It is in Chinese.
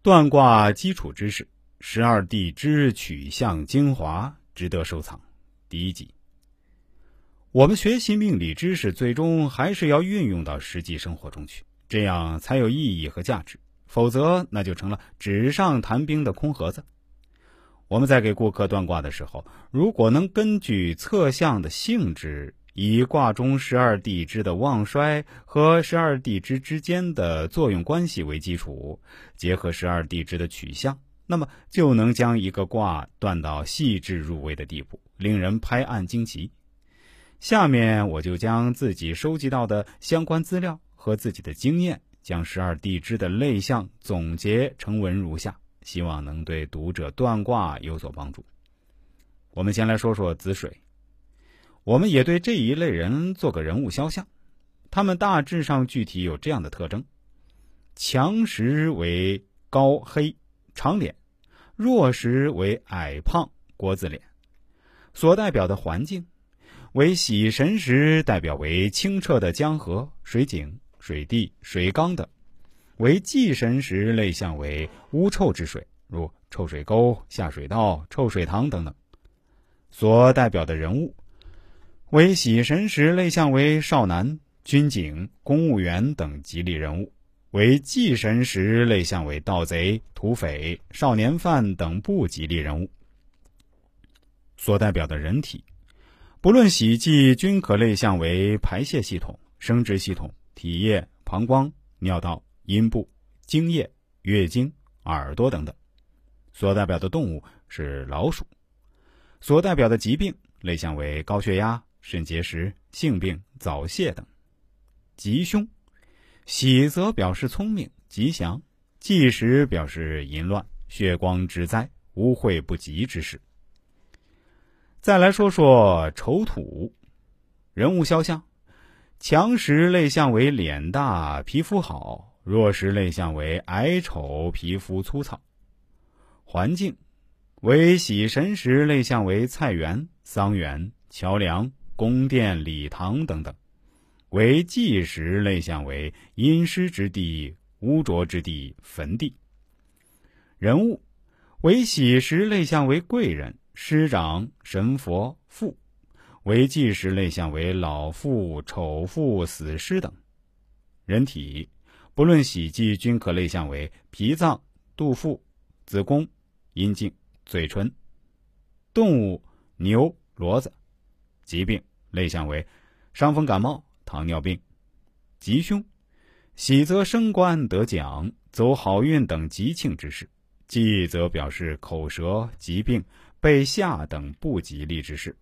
断卦基础知识，十二地支取向精华，值得收藏。第一集，我们学习命理知识，最终还是要运用到实际生活中去，这样才有意义和价值。否则，那就成了纸上谈兵的空盒子。我们在给顾客断卦的时候，如果能根据测象的性质，以卦中十二地支的旺衰和十二地支之间的作用关系为基础，结合十二地支的取向，那么就能将一个卦断到细致入微的地步，令人拍案惊奇。下面我就将自己收集到的相关资料和自己的经验，将十二地支的类象总结成文如下，希望能对读者断卦有所帮助。我们先来说说子水。我们也对这一类人做个人物肖像，他们大致上具体有这样的特征：强时为高黑长脸，弱时为矮胖国字脸。所代表的环境。为喜神时，代表为清澈的江河、水井、水地、水缸等；为忌神时，类象为污臭之水，如臭水沟、下水道、臭水塘等等。所代表的人物。为喜神时，类象为少男、军警、公务员等吉利人物；为忌神时，类象为盗贼、土匪、少年犯等不吉利人物。所代表的人体，不论喜忌，均可类象为排泄系统、生殖系统、体液、膀胱、尿道、阴部、精液、月经、耳朵等等。所代表的动物是老鼠。所代表的疾病，类象为高血压。肾结石、性病、早泄等。吉凶，喜则表示聪明吉祥，忌时表示淫乱、血光之灾、污秽不吉之事。再来说说丑土，人物肖像，强时类象为脸大、皮肤好；弱时类象为矮丑、皮肤粗糙。环境，为喜神时类象为菜园、桑园、桥梁。宫殿、礼堂等等，为祭时类象为阴湿之地、污浊之地、坟地。人物为喜时类象为贵人、师长、神佛、父；为忌时类象为老妇、丑妇、死尸等。人体不论喜忌，均可类象为脾脏、肚腹、子宫、阴茎、嘴唇。动物牛、骡子。疾病类象为伤风感冒、糖尿病；吉凶喜则升官得奖、走好运等吉庆之事；忌则表示口舌、疾病、被吓等不吉利之事。